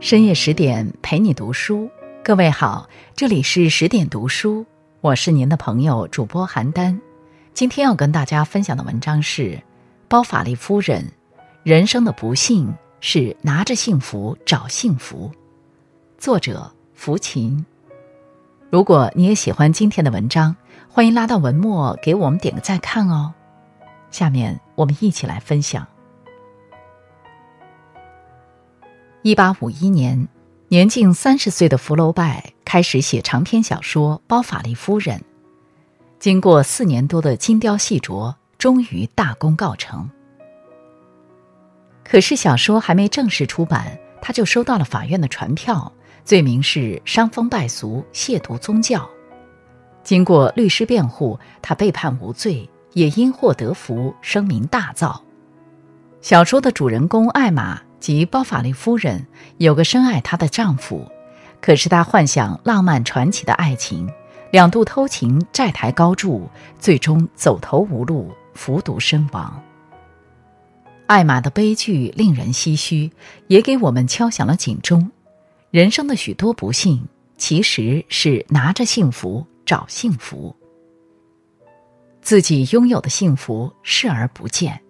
深夜十点陪你读书，各位好，这里是十点读书，我是您的朋友主播邯郸。今天要跟大家分享的文章是《包法利夫人》，人生的不幸是拿着幸福找幸福。作者福琴。如果你也喜欢今天的文章，欢迎拉到文末给我们点个再看哦。下面我们一起来分享。一八五一年，年近三十岁的福楼拜开始写长篇小说《包法利夫人》。经过四年多的精雕细琢，终于大功告成。可是小说还没正式出版，他就收到了法院的传票，罪名是伤风败俗、亵渎宗教。经过律师辩护，他被判无罪，也因祸得福，声名大噪。小说的主人公艾玛。及包法利夫人有个深爱她的丈夫，可是她幻想浪漫传奇的爱情，两度偷情，债台高筑，最终走投无路，服毒身亡。艾玛的悲剧令人唏嘘，也给我们敲响了警钟：人生的许多不幸，其实是拿着幸福找幸福，自己拥有的幸福视而不见。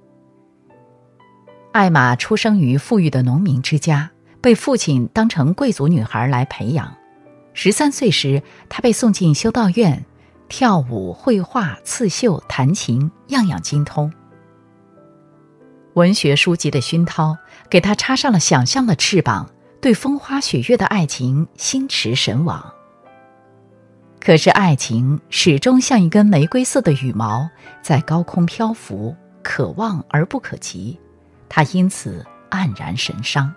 艾玛出生于富裕的农民之家，被父亲当成贵族女孩来培养。十三岁时，她被送进修道院，跳舞、绘画、刺绣、弹琴，样样精通。文学书籍的熏陶给她插上了想象的翅膀，对风花雪月的爱情心驰神往。可是，爱情始终像一根玫瑰色的羽毛，在高空漂浮，可望而不可及。他因此黯然神伤。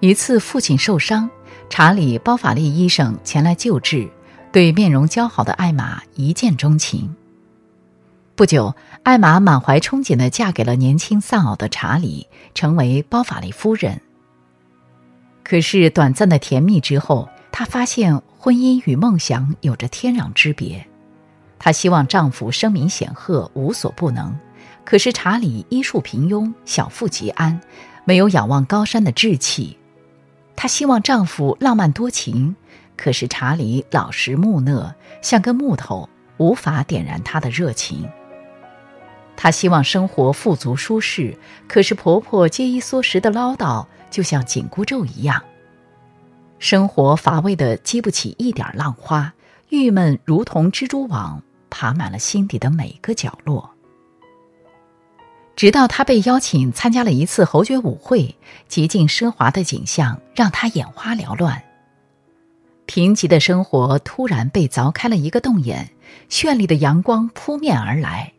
一次，父亲受伤，查理·包法利医生前来救治，对面容姣好的艾玛一见钟情。不久，艾玛满怀憧憬地嫁给了年轻丧偶的查理，成为包法利夫人。可是，短暂的甜蜜之后，她发现婚姻与梦想有着天壤之别。她希望丈夫声名显赫，无所不能。可是查理医术平庸，小富即安，没有仰望高山的志气。她希望丈夫浪漫多情，可是查理老实木讷，像根木头，无法点燃她的热情。她希望生活富足舒适，可是婆婆节衣缩食的唠叨，就像紧箍咒一样。生活乏味的激不起一点浪花，郁闷如同蜘蛛网，爬满了心底的每个角落。直到他被邀请参加了一次侯爵舞会，极尽奢华的景象让他眼花缭乱。贫瘠的生活突然被凿开了一个洞眼，绚丽的阳光扑面而来。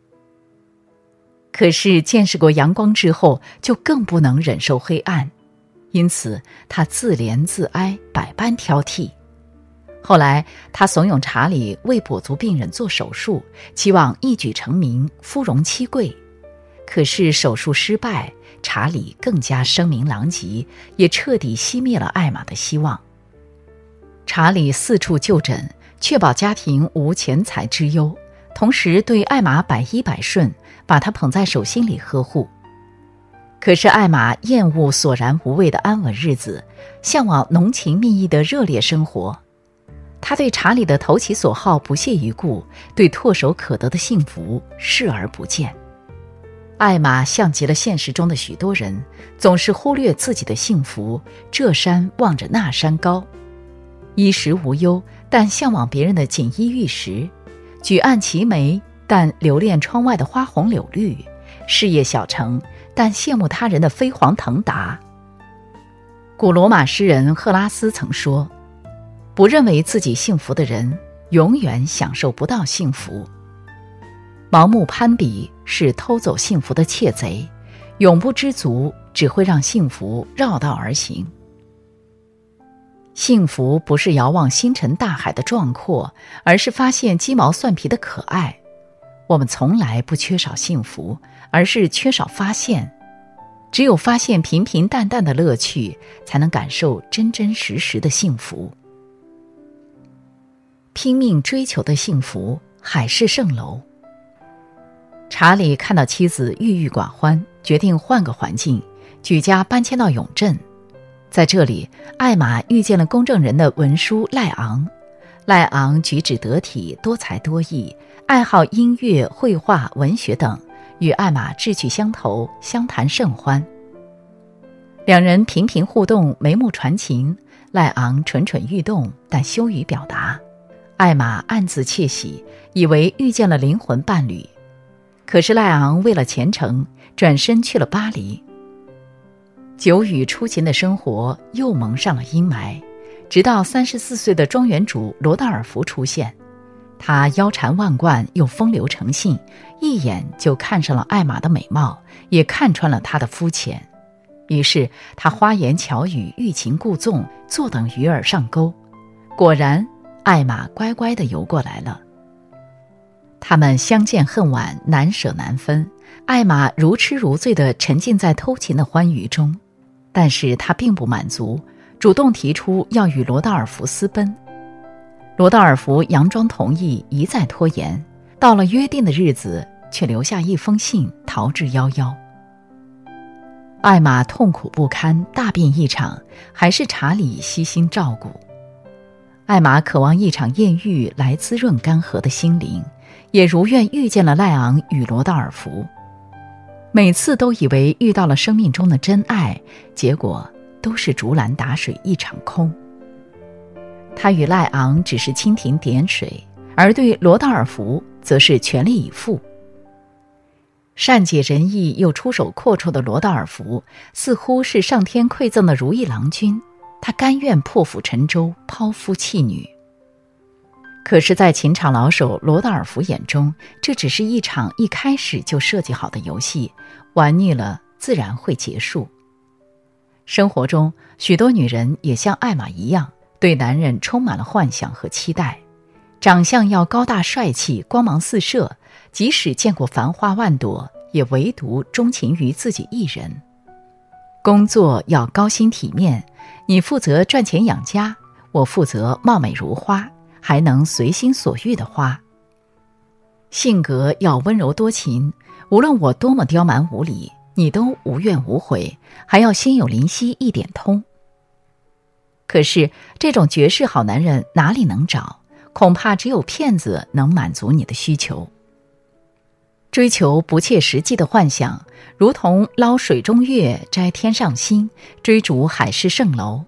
可是见识过阳光之后，就更不能忍受黑暗，因此他自怜自哀，百般挑剔。后来他怂恿查理为跛足病人做手术，期望一举成名，夫荣妻贵。可是手术失败，查理更加声名狼藉，也彻底熄灭了艾玛的希望。查理四处就诊，确保家庭无钱财之忧，同时对艾玛百依百顺，把她捧在手心里呵护。可是艾玛厌恶索然无味的安稳日子，向往浓情蜜意的热烈生活。她对查理的投其所好不屑一顾，对唾手可得的幸福视而不见。艾玛像极了现实中的许多人，总是忽略自己的幸福。这山望着那山高，衣食无忧，但向往别人的锦衣玉食；举案齐眉，但留恋窗外的花红柳绿；事业小成，但羡慕他人的飞黄腾达。古罗马诗人赫拉斯曾说：“不认为自己幸福的人，永远享受不到幸福。”盲目攀比是偷走幸福的窃贼，永不知足只会让幸福绕道而行。幸福不是遥望星辰大海的壮阔，而是发现鸡毛蒜皮的可爱。我们从来不缺少幸福，而是缺少发现。只有发现平平淡淡的乐趣，才能感受真真实实的幸福。拼命追求的幸福，海市蜃楼。查理看到妻子郁郁寡欢，决定换个环境，举家搬迁到永镇。在这里，艾玛遇见了公证人的文书赖昂。赖昂举止得体，多才多艺，爱好音乐、绘画、文学等，与艾玛志趣相投，相谈甚欢。两人频频互动，眉目传情。赖昂蠢蠢欲动，但羞于表达。艾玛暗自窃喜，以为遇见了灵魂伴侣。可是赖昂为了前程，转身去了巴黎。久雨初晴的生活又蒙上了阴霾。直到三十四岁的庄园主罗道尔福出现，他腰缠万贯又风流成性，一眼就看上了艾玛的美貌，也看穿了她的肤浅。于是他花言巧语，欲擒故纵，坐等鱼儿上钩。果然，艾玛乖乖地游过来了。他们相见恨晚，难舍难分。艾玛如痴如醉地沉浸在偷情的欢愉中，但是他并不满足。主动提出要与罗道尔福私奔，罗道尔福佯装同意，一再拖延。到了约定的日子，却留下一封信逃之夭夭。艾玛痛苦不堪，大病一场，还是查理悉心照顾。艾玛渴望一场艳遇来滋润干涸的心灵，也如愿遇见了赖昂与罗道尔福。每次都以为遇到了生命中的真爱，结果。都是竹篮打水一场空。他与赖昂只是蜻蜓点水，而对罗道尔福则是全力以赴。善解人意又出手阔绰的罗道尔福，似乎是上天馈赠的如意郎君，他甘愿破釜沉舟，抛夫弃女。可是，在情场老手罗道尔福眼中，这只是一场一开始就设计好的游戏，玩腻了自然会结束。生活中，许多女人也像艾玛一样，对男人充满了幻想和期待。长相要高大帅气、光芒四射，即使见过繁花万朵，也唯独钟情于自己一人。工作要高薪体面，你负责赚钱养家，我负责貌美如花，还能随心所欲的花。性格要温柔多情，无论我多么刁蛮无理。你都无怨无悔，还要心有灵犀一点通。可是这种绝世好男人哪里能找？恐怕只有骗子能满足你的需求。追求不切实际的幻想，如同捞水中月、摘天上星、追逐海市蜃楼。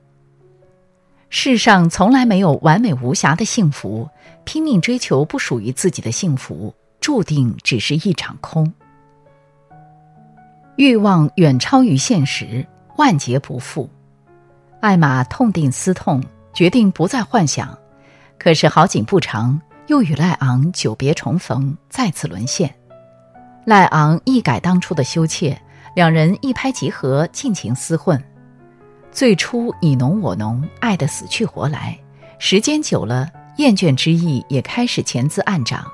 世上从来没有完美无瑕的幸福，拼命追求不属于自己的幸福，注定只是一场空。欲望远超于现实，万劫不复。艾玛痛定思痛，决定不再幻想。可是好景不长，又与赖昂久别重逢，再次沦陷。赖昂一改当初的羞怯，两人一拍即合，尽情厮混。最初你侬我侬，爱得死去活来。时间久了，厌倦之意也开始潜滋暗长。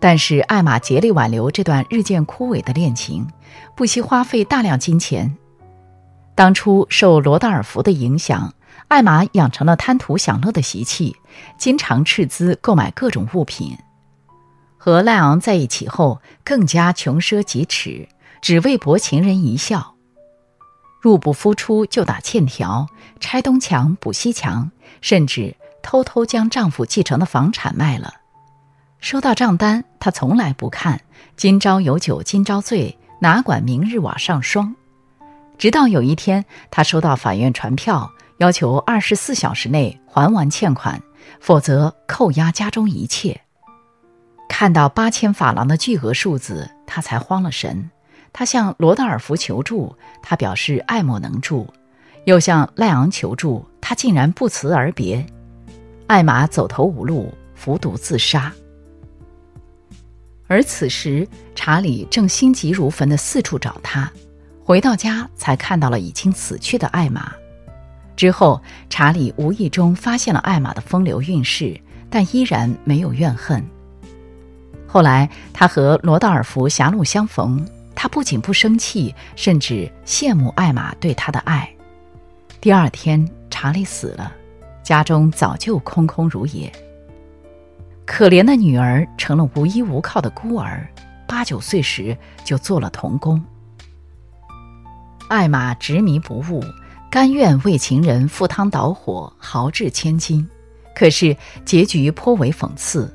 但是艾玛竭力挽留这段日渐枯萎的恋情，不惜花费大量金钱。当初受罗道尔福的影响，艾玛养成了贪图享乐的习气，经常斥资购买各种物品。和赖昂在一起后，更加穷奢极侈，只为博情人一笑。入不敷出就打欠条，拆东墙补西墙，甚至偷偷将丈夫继承的房产卖了。收到账单，她从来不看。今朝有酒今朝醉，哪管明日瓦上霜。直到有一天，他收到法院传票，要求二十四小时内还完欠款，否则扣押家中一切。看到八千法郎的巨额数字，他才慌了神。他向罗道尔福求助，他表示爱莫能助；又向赖昂求助，他竟然不辞而别。艾玛走投无路，服毒自杀。而此时，查理正心急如焚地四处找他，回到家才看到了已经死去的艾玛。之后，查理无意中发现了艾玛的风流韵事，但依然没有怨恨。后来，他和罗道尔福狭路相逢，他不仅不生气，甚至羡慕艾玛对他的爱。第二天，查理死了，家中早就空空如也。可怜的女儿成了无依无靠的孤儿，八九岁时就做了童工。艾玛执迷不悟，甘愿为情人赴汤蹈火、豪掷千金，可是结局颇为讽刺。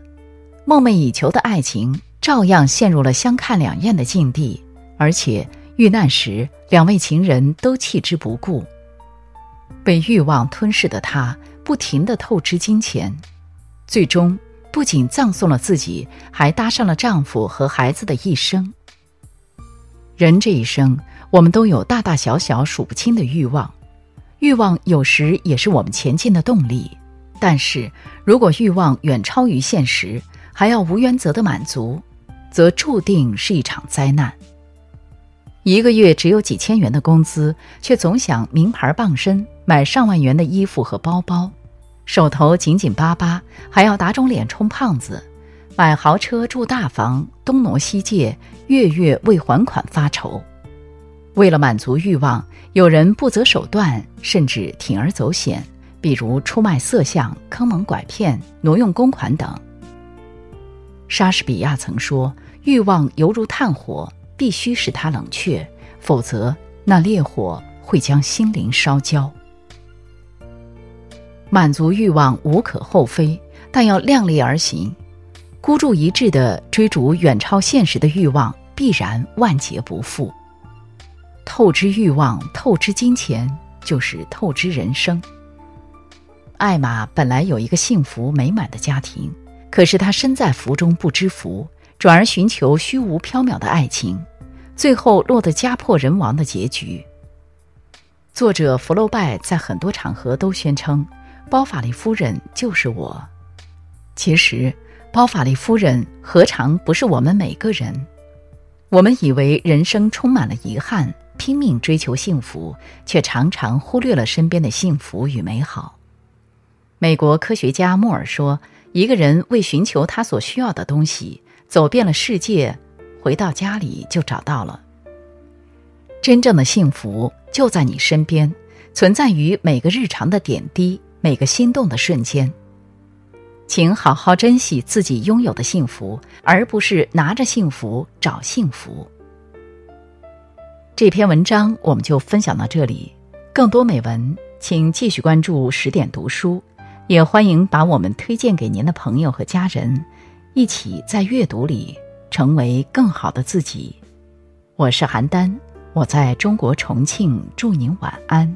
梦寐以求的爱情照样陷入了相看两厌的境地，而且遇难时，两位情人都弃之不顾。被欲望吞噬的她，不停地透支金钱，最终不仅葬送了自己，还搭上了丈夫和孩子的一生。人这一生，我们都有大大小小数不清的欲望。欲望有时也是我们前进的动力，但是如果欲望远超于现实，还要无原则的满足，则注定是一场灾难。一个月只有几千元的工资，却总想名牌傍身，买上万元的衣服和包包，手头紧紧巴巴，还要打肿脸充胖子，买豪车住大房，东挪西借，月月为还款发愁。为了满足欲望，有人不择手段，甚至铤而走险，比如出卖色相、坑蒙拐骗、挪用公款等。莎士比亚曾说：“欲望犹如炭火，必须使它冷却，否则那烈火会将心灵烧焦。”满足欲望无可厚非，但要量力而行。孤注一掷的追逐远超现实的欲望，必然万劫不复。透支欲望，透支金钱，就是透支人生。艾玛本来有一个幸福美满的家庭，可是她身在福中不知福，转而寻求虚无缥缈的爱情，最后落得家破人亡的结局。作者福楼拜在很多场合都宣称：“包法利夫人就是我。”其实，包法利夫人何尝不是我们每个人？我们以为人生充满了遗憾。拼命追求幸福，却常常忽略了身边的幸福与美好。美国科学家莫尔说：“一个人为寻求他所需要的东西，走遍了世界，回到家里就找到了。真正的幸福就在你身边，存在于每个日常的点滴，每个心动的瞬间。请好好珍惜自己拥有的幸福，而不是拿着幸福找幸福。”这篇文章我们就分享到这里，更多美文请继续关注十点读书，也欢迎把我们推荐给您的朋友和家人，一起在阅读里成为更好的自己。我是邯郸，我在中国重庆，祝您晚安。